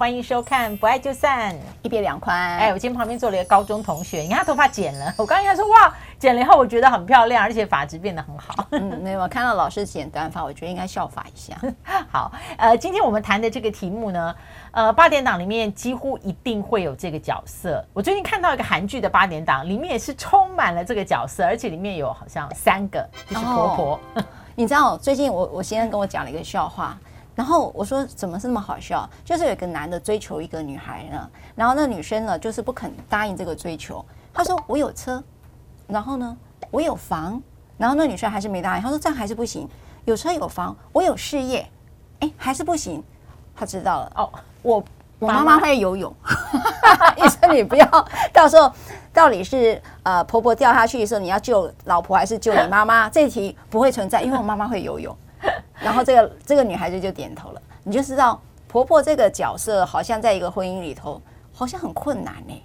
欢迎收看《不爱就散》，一别两宽。哎，我今天旁边坐了一个高中同学，你看他头发剪了，我刚刚跟他说哇，剪了以后我觉得很漂亮，而且发质变得很好。嗯，没有，看到老师剪短发，我觉得应该效法一下。好，呃，今天我们谈的这个题目呢，呃，八点档里面几乎一定会有这个角色。我最近看到一个韩剧的八点档，里面也是充满了这个角色，而且里面有好像三个，就是婆婆。哦、你知道，最近我我先生跟我讲了一个笑话。然后我说怎么是那么好笑？就是有一个男的追求一个女孩呢，然后那女生呢就是不肯答应这个追求。他说我有车，然后呢我有房，然后那女生还是没答应。他说这样还是不行，有车有房，我有事业，哎还是不行。他知道了哦，我我妈妈会游泳，医生你不要到时候到底是呃婆婆掉下去的时候你要救老婆还是救你妈妈？这题不会存在，因为我妈妈会游泳。然后这个这个女孩子就点头了，你就知道婆婆这个角色好像在一个婚姻里头好像很困难呢。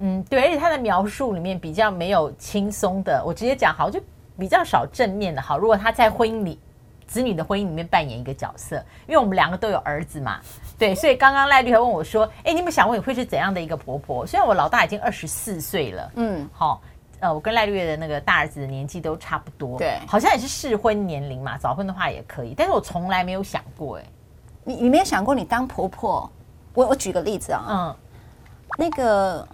嗯，对，而且她的描述里面比较没有轻松的，我直接讲好，就比较少正面的。好，如果她在婚姻里，子女的婚姻里面扮演一个角色，因为我们两个都有儿子嘛，对，所以刚刚赖律还问我说：“哎，你有没有想过你会是怎样的一个婆婆？”虽然我老大已经二十四岁了，嗯，好。呃，我跟赖月的那个大儿子的年纪都差不多，对，好像也是适婚年龄嘛，早婚的话也可以。但是我从来没有想过，哎，你你没有想过你当婆婆？我我举个例子啊，嗯，那个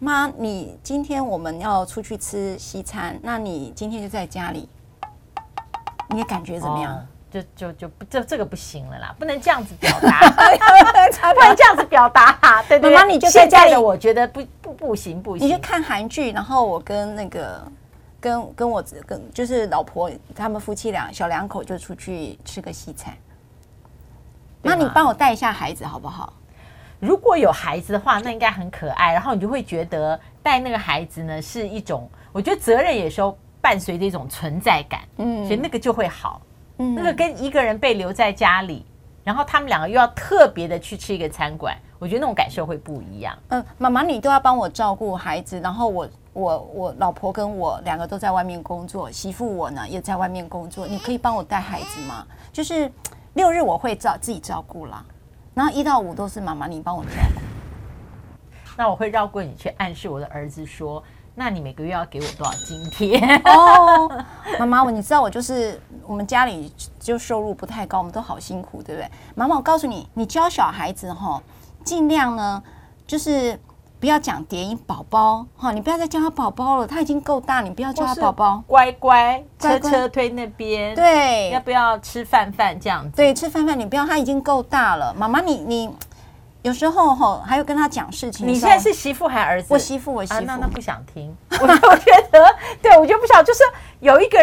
妈，你今天我们要出去吃西餐，那你今天就在家里，你的感觉怎么样？哦就就就不这这个不行了啦，不能这样子表达，不能这样子表达哈。对对，妈妈你就在家里，我觉得不不不行不行。你就看韩剧，然后我跟那个跟跟我跟就是老婆他们夫妻俩小两口就出去吃个西餐。那你帮我带一下孩子好不好？如果有孩子的话，那应该很可爱。然后你就会觉得带那个孩子呢是一种，我觉得责任有时候伴随着一种存在感，嗯，所以那个就会好。那个跟一个人被留在家里，然后他们两个又要特别的去吃一个餐馆，我觉得那种感受会不一样。嗯，妈妈你都要帮我照顾孩子，然后我我我老婆跟我两个都在外面工作，媳妇我呢也在外面工作，你可以帮我带孩子吗？就是六日我会照自己照顾啦，然后一到五都是妈妈你帮我照顾。那我会绕过你去暗示我的儿子说。那你每个月要给我多少津贴？哦，妈妈，我你知道我就是我们家里就收入不太高，我们都好辛苦，对不对？妈妈，我告诉你，你教小孩子哈，尽量呢就是不要讲叠音宝宝哈，你不要再叫他宝宝了，他已经够大，你不要叫他宝宝，乖乖，车车推那边，对，要不要吃饭饭这样子？对，吃饭饭，你不要，他已经够大了，妈妈，你你。有时候哈，还有跟他讲事情。你现在是媳妇还是儿子？我媳妇，我媳妇。那那不想听。我就觉得，对我就不想，就是有一个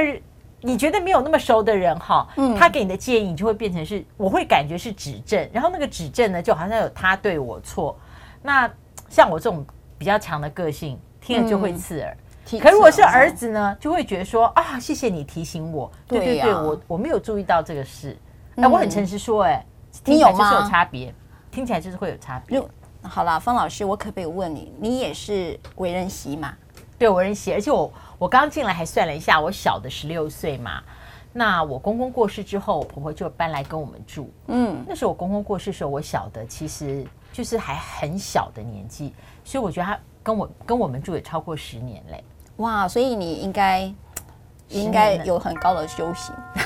你觉得没有那么熟的人哈，他给你的建议就会变成是，我会感觉是指正，然后那个指正呢，就好像有他对我错。那像我这种比较强的个性，听了就会刺耳。可如果是儿子呢，就会觉得说啊，谢谢你提醒我。对对对，我我没有注意到这个事。哎，我很诚实说，哎，你有吗？是有差别。听起来就是会有差别。好了，方老师，我可不可以问你，你也是为人媳嘛？对，为人媳，而且我我刚进来还算了一下，我小的十六岁嘛。那我公公过世之后，我婆婆就搬来跟我们住。嗯，那时候我公公过世的时候，我小的其实就是还很小的年纪，所以我觉得他跟我跟我们住也超过十年嘞。哇，所以你应该。应该有很高的修行，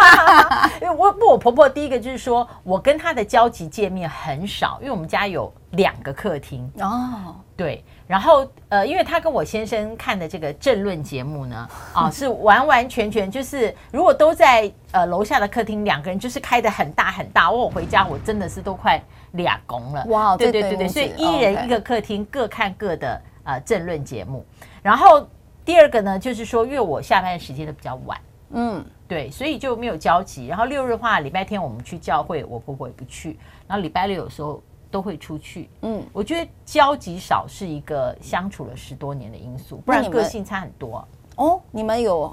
因为我不，我婆婆第一个就是说我跟她的交集见面很少，因为我们家有两个客厅。哦，对，然后呃，因为她跟我先生看的这个政论节目呢，啊，是完完全全就是如果都在呃楼下的客厅，两个人就是开的很大很大，我回家我真的是都快俩公了，哇，对对对对，所以一人一个客厅，各看各的呃政论节目，然后。第二个呢，就是说，因为我下班的时间都比较晚，嗯，对，所以就没有交集。然后六日的话，礼拜天我们去教会，我婆婆也不去。然后礼拜六有时候都会出去，嗯，我觉得交集少是一个相处了十多年的因素，不然个性差很多。哦，你们有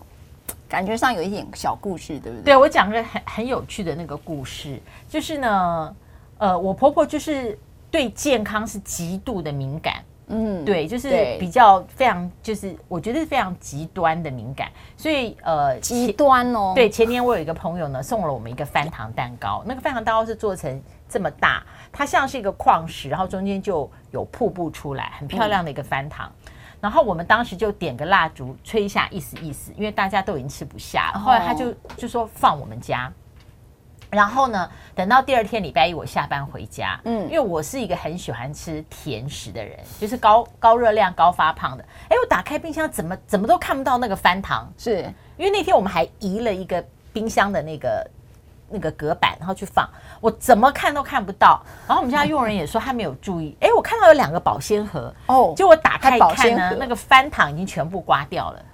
感觉上有一点小故事，对不对？对，我讲个很很有趣的那个故事，就是呢，呃，我婆婆就是对健康是极度的敏感。嗯，对，就是比较非常，就是我觉得是非常极端的敏感，所以呃，极端哦。对，前年我有一个朋友呢，送了我们一个翻糖蛋糕，那个翻糖蛋糕是做成这么大，它像是一个矿石，然后中间就有瀑布出来，很漂亮的一个翻糖。嗯、然后我们当时就点个蜡烛，吹一下，意思意思，因为大家都已经吃不下。后来他就就说放我们家。然后呢，等到第二天礼拜一我下班回家，嗯，因为我是一个很喜欢吃甜食的人，就是高高热量、高发胖的。哎，我打开冰箱，怎么怎么都看不到那个翻糖，是。因为那天我们还移了一个冰箱的那个那个隔板，然后去放，我怎么看都看不到。然后我们家佣人也说他没有注意，哎，我看到有两个保鲜盒，哦，就我打开一看呢，那个翻糖已经全部刮掉了。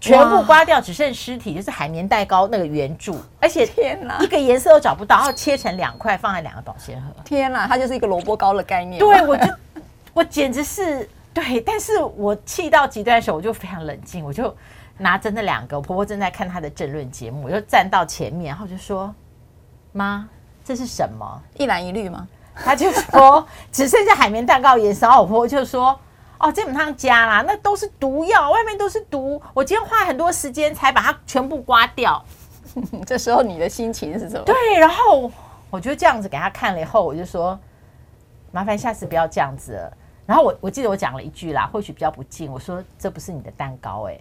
全部刮掉，只剩尸体，就是海绵蛋糕那个圆柱，而且天哪，一个颜色都找不到，然后切成两块放在两个保鲜盒。天哪，它就是一个萝卜糕的概念。对，我就我简直是对，但是我气到极端的时候，我就非常冷静，我就拿着那两个，我婆婆正在看她的政论节目，我就站到前面，然后就说：“妈，这是什么？一蓝一绿吗？”她就说：“只剩下海绵蛋糕颜色。”然后我婆婆就说。哦，基本上加啦，那都是毒药，外面都是毒。我今天花很多时间才把它全部刮掉。这时候你的心情是什么？对，然后我就这样子给他看了以后，我就说，麻烦下次不要这样子了。然后我我记得我讲了一句啦，或许比较不敬，我说这不是你的蛋糕，欸，哎，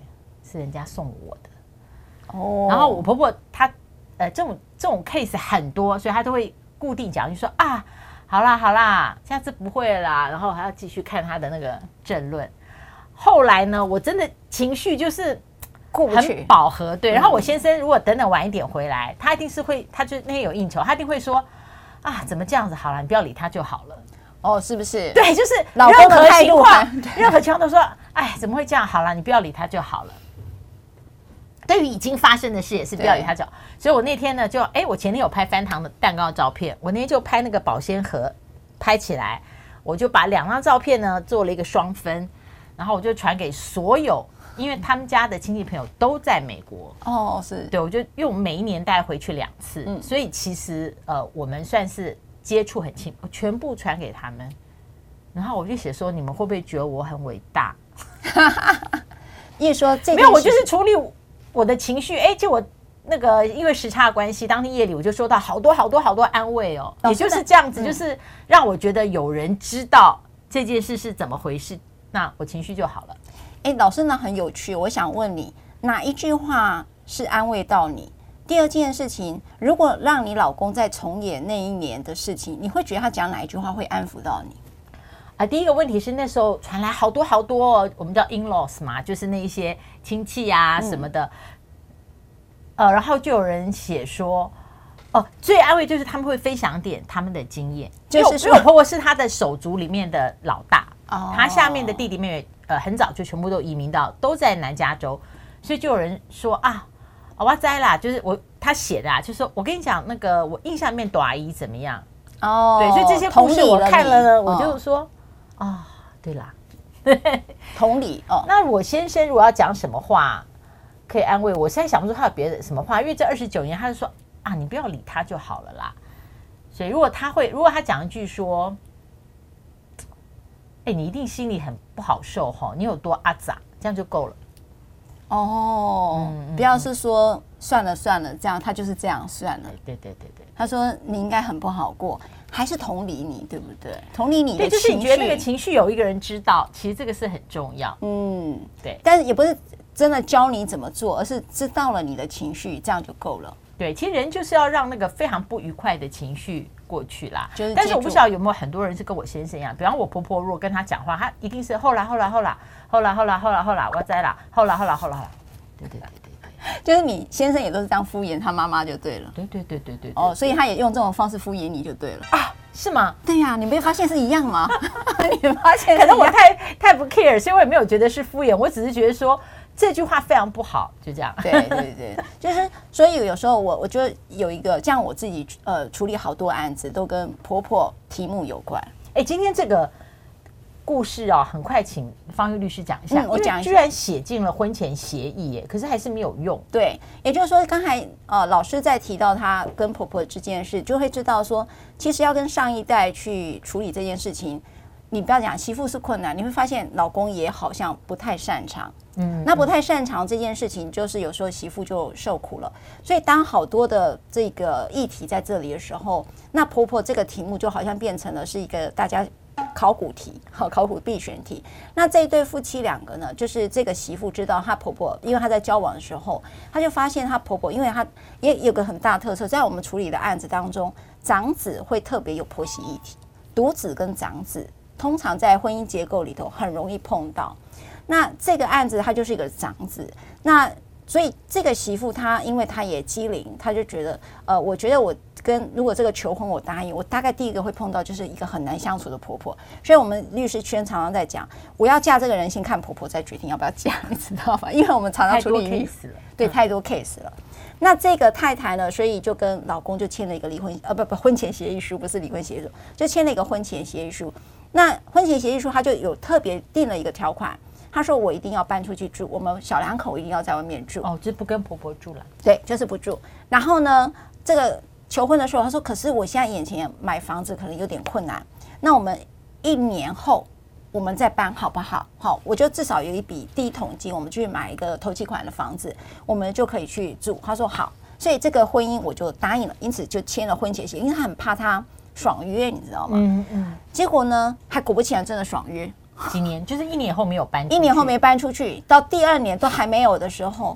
是人家送我的。哦。然后我婆婆她呃这种这种 case 很多，所以她都会固定讲，就说啊。好啦好啦，下次不会啦，然后还要继续看他的那个政论。后来呢，我真的情绪就是过不去，很饱和。对，然后我先生如果等等晚一点回来，他一定是会，他就那天有应酬，他一定会说啊，怎么这样子？好了，你不要理他就好了。哦，是不是？对，就是任何情况，任何情况都说，哎，怎么会这样？好了，你不要理他就好了。对于已经发生的事也是不要与他讲，所以我那天呢就哎，我前天有拍翻糖的蛋糕的照片，我那天就拍那个保鲜盒，拍起来，我就把两张照片呢做了一个双分，然后我就传给所有，因为他们家的亲戚朋友都在美国哦，是对，我就用每一年带回去两次，嗯，所以其实呃我们算是接触很亲，我全部传给他们，然后我就写说，你们会不会觉得我很伟大？因为说这没有，我就是处理。我的情绪，哎，就我那个因为时差关系，当天夜里我就收到好多好多好多安慰哦，也就是这样子，就是让我觉得有人知道这件事是怎么回事，那我情绪就好了。哎，老师呢很有趣，我想问你，哪一句话是安慰到你？第二件事情，如果让你老公再重演那一年的事情，你会觉得他讲哪一句话会安抚到你？啊，第一个问题是那时候传来好多好多，我们叫 in-laws 嘛，就是那一些亲戚啊什么的，嗯、呃，然后就有人写说，哦，最安慰就是他们会分享点他们的经验，就是说我婆婆是他的手足里面的老大，哦，他下面的弟弟妹妹，呃，很早就全部都移民到都在南加州，所以就有人说啊，我栽啦，就是我他写的啊，就是说我跟你讲那个我印象里面朵阿姨怎么样。哦，对，所以这些故事我看了呢，我就说。哦啊、哦，对啦，同理哦。那我先生如果要讲什么话可以安慰我，现在想不出他有别的什么话，因为这二十九年，他就说啊，你不要理他就好了啦。所以如果他会，如果他讲一句说，哎，你一定心里很不好受哈，你有多阿杂，这样就够了。哦，嗯、不要是说算了算了，这样他就是这样算了。对对对对，他说你应该很不好过。还是同理你，对不对？同理你的情绪，就是你觉得那个情绪有一个人知道，其实这个是很重要。嗯，对。但是也不是真的教你怎么做，而是知道了你的情绪，这样就够了。对，其实人就是要让那个非常不愉快的情绪过去啦。就是，但是我不知道有没有很多人是跟我先生一样，比方我婆婆如果跟他讲话，他一定是后来后来后来后来后来后来后来我在啦，后来后来后来对对对。就是你先生也都是这样敷衍他妈妈就对了，对对对对对，对，哦，所以他也用这种方式敷衍你就对了啊，是吗？对呀、啊，你没发现是一样吗？你发现可能我太太不 care，所以我也没有觉得是敷衍，我只是觉得说这句话非常不好，就这样。对对对，就是所以有时候我我觉得有一个像我自己呃处理好多案子都跟婆婆题目有关。哎，今天这个。故事啊，很快请方玉律师讲一下。嗯、我讲，居然写进了婚前协议耶，可是还是没有用。对，也就是说，刚才呃老师在提到她跟婆婆之间的事，就会知道说，其实要跟上一代去处理这件事情，你不要讲媳妇是困难，你会发现老公也好像不太擅长。嗯，那不太擅长这件事情，就是有时候媳妇就受苦了。所以当好多的这个议题在这里的时候，那婆婆这个题目就好像变成了是一个大家考古题，好，考古必选题。那这一对夫妻两个呢，就是这个媳妇知道她婆婆，因为她在交往的时候，她就发现她婆婆，因为她也有个很大特色，在我们处理的案子当中，长子会特别有婆媳议题，独子跟长子通常在婚姻结构里头很容易碰到。那这个案子他就是一个长子，那所以这个媳妇她因为她也机灵，她就觉得，呃，我觉得我跟如果这个求婚我答应，我大概第一个会碰到就是一个很难相处的婆婆。所以我们律师圈常常在讲，我要嫁这个人先看婆婆再决定要不要嫁，你知道吗？因为我们常常处理 case 了，对，太多 case 了。那这个太太呢，所以就跟老公就签了一个离婚，呃，不不，婚前协议书，不是离婚协议书，就签了一个婚前协议书。那婚前协议书他就有特别定了一个条款。他说：“我一定要搬出去住，我们小两口一定要在外面住。哦，就不跟婆婆住了。对，就是不住。然后呢，这个求婚的时候，他说：‘可是我现在眼前买房子可能有点困难，那我们一年后我们再搬好不好？’好，我就至少有一笔第一桶金，我们去买一个头期款的房子，我们就可以去住。他说好，所以这个婚姻我就答应了，因此就签了婚前协议，因为他很怕他爽约，你知道吗？嗯嗯。结果呢，还果不其然，真的爽约。”几年就是一年后没有搬，一年后没搬出去，到第二年都还没有的时候，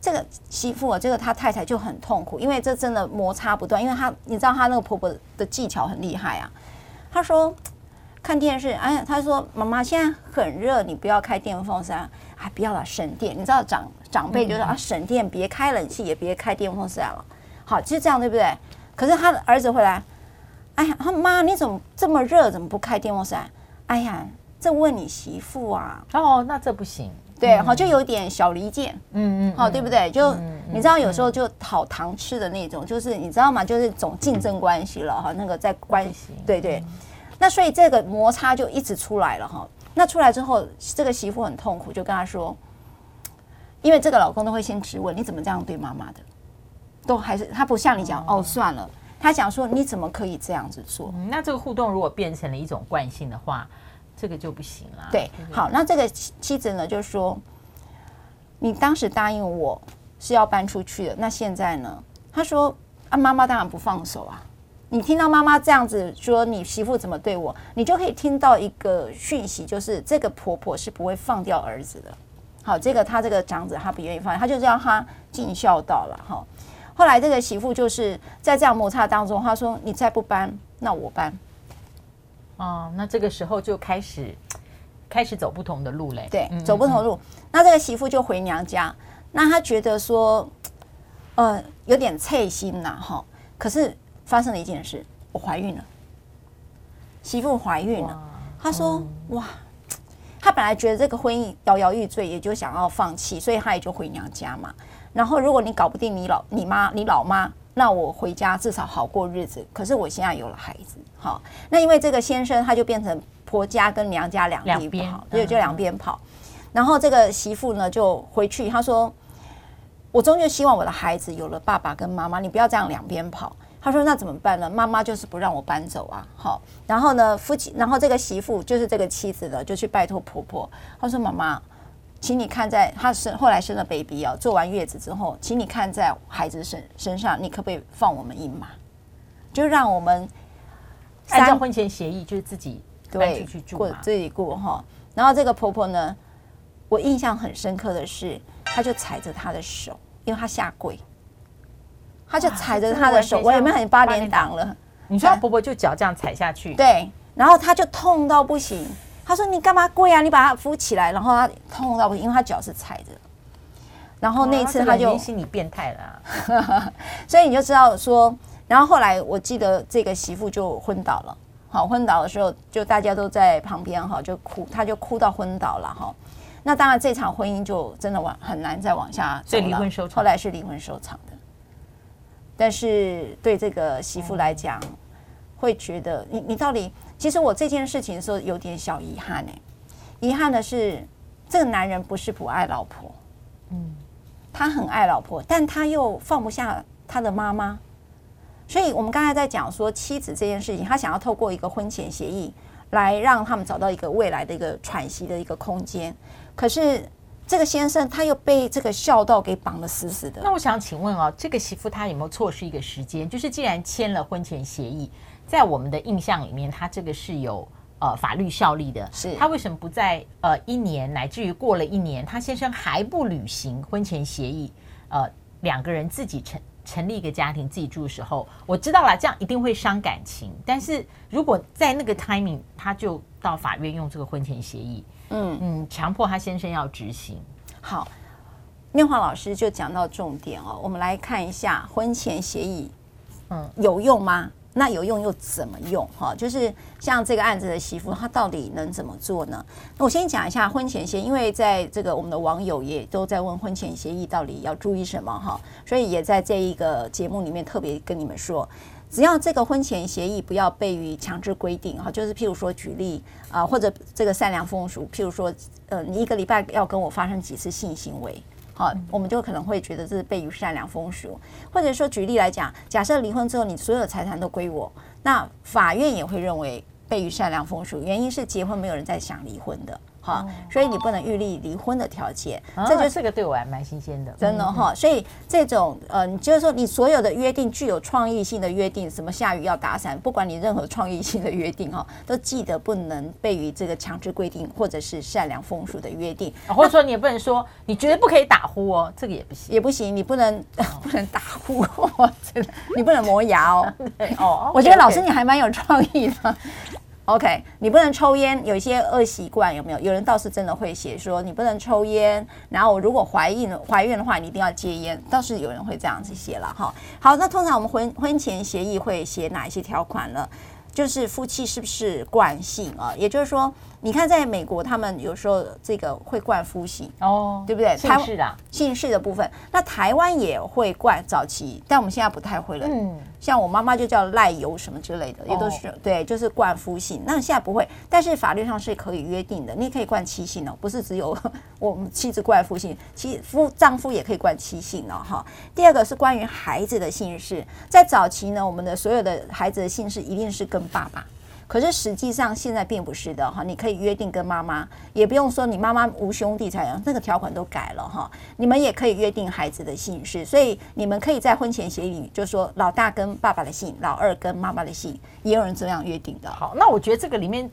这个媳妇啊，这个他太太就很痛苦，因为这真的摩擦不断。因为她你知道她那个婆婆的技巧很厉害啊。她说看电视，哎，她说妈妈现在很热，你不要开电风扇，还不要了省电。你知道长长辈就说啊，省电，别开冷气，也别开电风扇了。好，就是这样，对不对？可是他的儿子回来，哎呀，他妈你怎么这么热，怎么不开电风扇？哎呀。这问你媳妇啊？哦，那这不行。对，好，就有点小离间。嗯嗯，好，对不对？就你知道，有时候就讨糖吃的那种，就是你知道吗？就是总竞争关系了哈。那个在关系，对对。那所以这个摩擦就一直出来了哈。那出来之后，这个媳妇很痛苦，就跟他说，因为这个老公都会先质问你怎么这样对妈妈的，都还是他不像你讲哦，算了，他讲说你怎么可以这样子做？那这个互动如果变成了一种惯性的话。这个就不行了。对，好，那这个妻子呢，就说你当时答应我是要搬出去的，那现在呢？他说啊，妈妈当然不放手啊。你听到妈妈这样子说，你媳妇怎么对我，你就可以听到一个讯息，就是这个婆婆是不会放掉儿子的。好，这个他这个长子他不愿意放，他就让他尽孝道了。哈，后来这个媳妇就是在这样摩擦当中，他说你再不搬，那我搬。哦，那这个时候就开始开始走不同的路嘞。对，走不同路。那这个媳妇就回娘家，那她觉得说，呃，有点脆心呐，哈。可是发生了一件事，我怀孕了。媳妇怀孕了，她说：“哇，她本来觉得这个婚姻摇摇欲坠，也就想要放弃，所以她也就回娘家嘛。然后如果你搞不定你老你妈你老妈。”那我回家至少好过日子，可是我现在有了孩子，好，那因为这个先生他就变成婆家跟娘家两地跑，对，就两边跑。然后这个媳妇呢就回去，他说：“我终究希望我的孩子有了爸爸跟妈妈，你不要这样两边跑。”他说：“那怎么办呢？妈妈就是不让我搬走啊。”好，然后呢，夫妻，然后这个媳妇就是这个妻子呢，就去拜托婆婆，她说：“妈妈。”请你看在她生后来生了 baby 哦，做完月子之后，请你看在孩子身身上，你可不可以放我们一马？就让我们按照婚前协议，就是自己搬出去住过自己过哈。然后这个婆婆呢，我印象很深刻的是，她就踩着她的手，因为她下跪，她就踩着她的手，我有没有很八点档了？你说婆婆就脚这样踩下去，对，然后她就痛到不行。他说：“你干嘛跪啊？你把他扶起来。”然后他痛到不行，因为他脚是踩着。然后那一次他就心理变态了、啊，所以你就知道说。然后后来我记得这个媳妇就昏倒了。好，昏倒的时候就大家都在旁边哈，就哭，他就哭到昏倒了哈。那当然这场婚姻就真的往很难再往下走了。离婚收场。后来是离婚收场的。但是对这个媳妇来讲，会觉得你你到底。其实我这件事情的时候有点小遗憾呢。遗憾的是，这个男人不是不爱老婆，嗯，他很爱老婆，但他又放不下他的妈妈。所以我们刚才在讲说妻子这件事情，他想要透过一个婚前协议来让他们找到一个未来的一个喘息的一个空间。可是这个先生他又被这个孝道给绑得死死的。那我想请问哦，这个媳妇她有没有错失一个时间？就是既然签了婚前协议，在我们的印象里面，他这个是有呃法律效力的。是他为什么不在呃一年乃至于过了一年，他先生还不履行婚前协议？呃，两个人自己成。成立一个家庭自己住的时候，我知道了，这样一定会伤感情。但是如果在那个 timing，他就到法院用这个婚前协议，嗯嗯，强迫他先生要执行。好，念华老师就讲到重点哦，我们来看一下婚前协议，嗯，有用吗？那有用又怎么用？哈，就是像这个案子的媳妇，她到底能怎么做呢？那我先讲一下婚前协议，因为在这个我们的网友也都在问婚前协议到底要注意什么哈，所以也在这一个节目里面特别跟你们说，只要这个婚前协议不要被于强制规定哈，就是譬如说举例啊，或者这个善良风俗，譬如说呃，你一个礼拜要跟我发生几次性行为。好，我们就可能会觉得这是悖于善良风俗，或者说举例来讲，假设离婚之后你所有的财产都归我，那法院也会认为悖于善良风俗，原因是结婚没有人在想离婚的。好，所以你不能预立离婚的条件，这就这个对我还蛮新鲜的，真的哈。所以这种呃，你就是说你所有的约定具有创意性的约定，什么下雨要打伞，不管你任何创意性的约定哈，都记得不能被于这个强制规定或者是善良风俗的约定，或者说你也不能说你绝对不可以打呼哦，这个也不行，也不行，你不能 不能打呼哦，真的，你不能磨牙哦。哦，我觉得老师你还蛮有创意的。OK，你不能抽烟，有一些恶习惯有没有？有人倒是真的会写说你不能抽烟，然后如果怀孕怀孕的话，你一定要戒烟，倒是有人会这样子写了哈。好，那通常我们婚婚前协议会写哪一些条款呢？就是夫妻是不是惯性啊？也就是说。你看，在美国，他们有时候这个会冠夫姓哦，对不对？姓氏的姓氏的部分，那台湾也会冠早期，但我们现在不太会了。嗯，像我妈妈就叫赖油什么之类的，也都是对，就是冠夫姓。那现在不会，但是法律上是可以约定的，你可以冠妻姓哦，不是只有 我们妻子冠夫姓，妻夫丈夫也可以冠妻姓哦。哈，第二个是关于孩子的姓氏，在早期呢，我们的所有的孩子的姓氏一定是跟爸爸。可是实际上现在并不是的哈，你可以约定跟妈妈，也不用说你妈妈无兄弟才那个条款都改了哈，你们也可以约定孩子的姓氏，所以你们可以在婚前协议里就说老大跟爸爸的姓，老二跟妈妈的姓，也有人这样约定的。好，那我觉得这个里面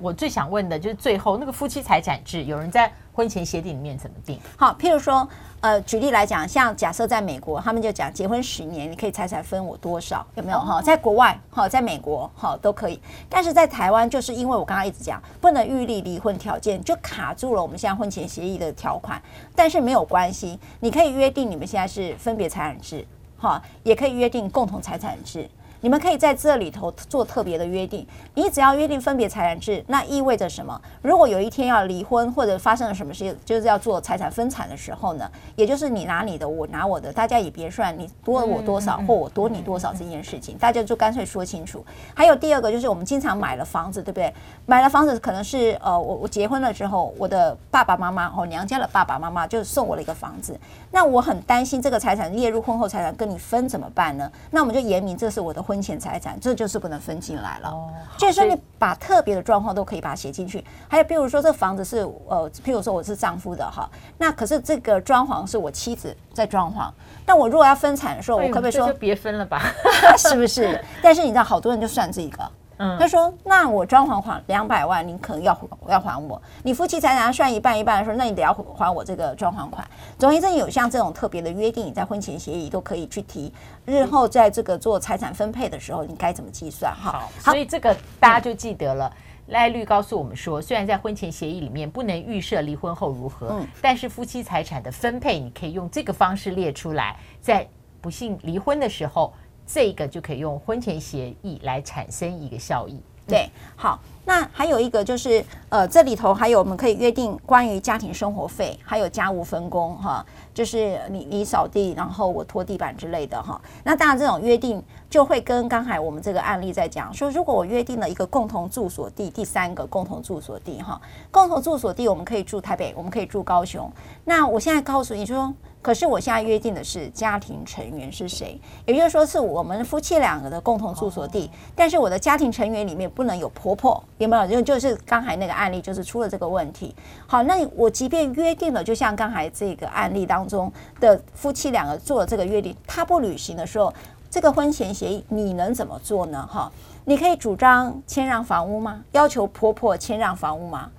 我最想问的就是最后那个夫妻财产制，有人在婚前协定里面怎么定？好，譬如说。呃，举例来讲，像假设在美国，他们就讲结婚十年，你可以财产分我多少，有没有哈？在国外哈，在美国哈都可以，但是在台湾，就是因为我刚刚一直讲不能预立离婚条件，就卡住了我们现在婚前协议的条款。但是没有关系，你可以约定你们现在是分别财产制，哈，也可以约定共同财产制。你们可以在这里头做特别的约定，你只要约定分别财产制，那意味着什么？如果有一天要离婚或者发生了什么事，就是要做财产分产的时候呢，也就是你拿你的，我拿我的，大家也别算你多我多少或我多你多少这件事情，大家就干脆说清楚。还有第二个就是我们经常买了房子，对不对？买了房子可能是呃我我结婚了之后，我的爸爸妈妈哦娘家的爸爸妈妈就送我了一个房子，那我很担心这个财产列入婚后财产跟你分怎么办呢？那我们就言明这是我的。婚前财产，这就是不能分进来了。哦，就是说你把特别的状况都可以把它写进去。还有，比如说这房子是呃，譬如说我是丈夫的哈，那可是这个装潢是我妻子在装潢。那我如果要分产的时候，我可不可以说就别分了吧？是不是？但是你知道，好多人就算这个。嗯，他说：“那我装潢款两百万，你可能要要还我。你夫妻财产算一半一半的时候，那你得要还我这个装潢款。总而言之，有像这种特别的约定，你在婚前协议都可以去提。日后在这个做财产分配的时候，你该怎么计算？哈，好，所以这个大家就记得了。赖律告诉我们说，虽然在婚前协议里面不能预设离婚后如何，嗯，但是夫妻财产的分配，你可以用这个方式列出来，在不幸离婚的时候。”这个就可以用婚前协议来产生一个效益。对，好，那还有一个就是，呃，这里头还有我们可以约定关于家庭生活费，还有家务分工，哈，就是你你扫地，然后我拖地板之类的，哈。那当然这种约定就会跟刚才我们这个案例在讲说，如果我约定了一个共同住所地，第三个共同住所地，哈，共同住所地我们可以住台北，我们可以住高雄。那我现在告诉你说。可是我现在约定的是家庭成员是谁，也就是说是我们夫妻两个的共同住所地。但是我的家庭成员里面不能有婆婆，有没有？就就是刚才那个案例，就是出了这个问题。好，那我即便约定了，就像刚才这个案例当中的夫妻两个做了这个约定，他不履行的时候，这个婚前协议你能怎么做呢？哈，你可以主张谦让房屋吗？要求婆婆谦让房屋吗？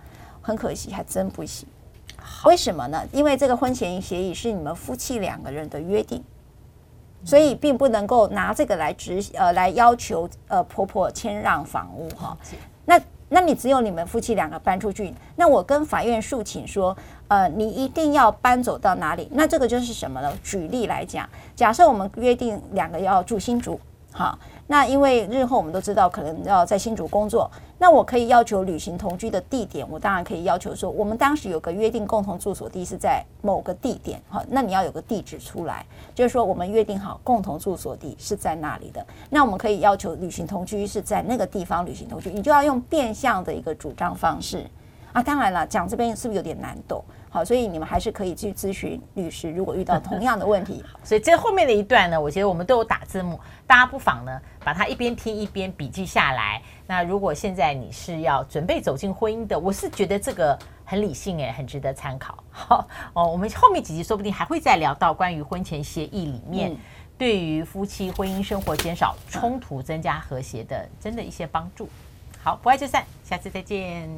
很可惜，还真不行。为什么呢？因为这个婚前协议是你们夫妻两个人的约定，所以并不能够拿这个来执呃来要求呃婆婆迁让房屋哈。那那你只有你们夫妻两个搬出去，那我跟法院诉请说，呃，你一定要搬走到哪里？那这个就是什么呢？举例来讲，假设我们约定两个要住新竹，好。那因为日后我们都知道可能要在新竹工作，那我可以要求履行同居的地点，我当然可以要求说，我们当时有个约定共同住所地是在某个地点，好，那你要有个地址出来，就是说我们约定好共同住所地是在那里的，那我们可以要求履行同居是在那个地方履行同居，你就要用变相的一个主张方式啊，当然了，讲这边是不是有点难懂？好，所以你们还是可以去咨询律师，如果遇到同样的问题。所以这后面的一段呢，我觉得我们都有打字幕，大家不妨呢把它一边听一边笔记下来。那如果现在你是要准备走进婚姻的，我是觉得这个很理性诶，很值得参考。好哦，我们后面几集说不定还会再聊到关于婚前协议里面对于夫妻婚姻生活减少冲突、增加和谐的真的一些帮助。好，不爱就散，下次再见。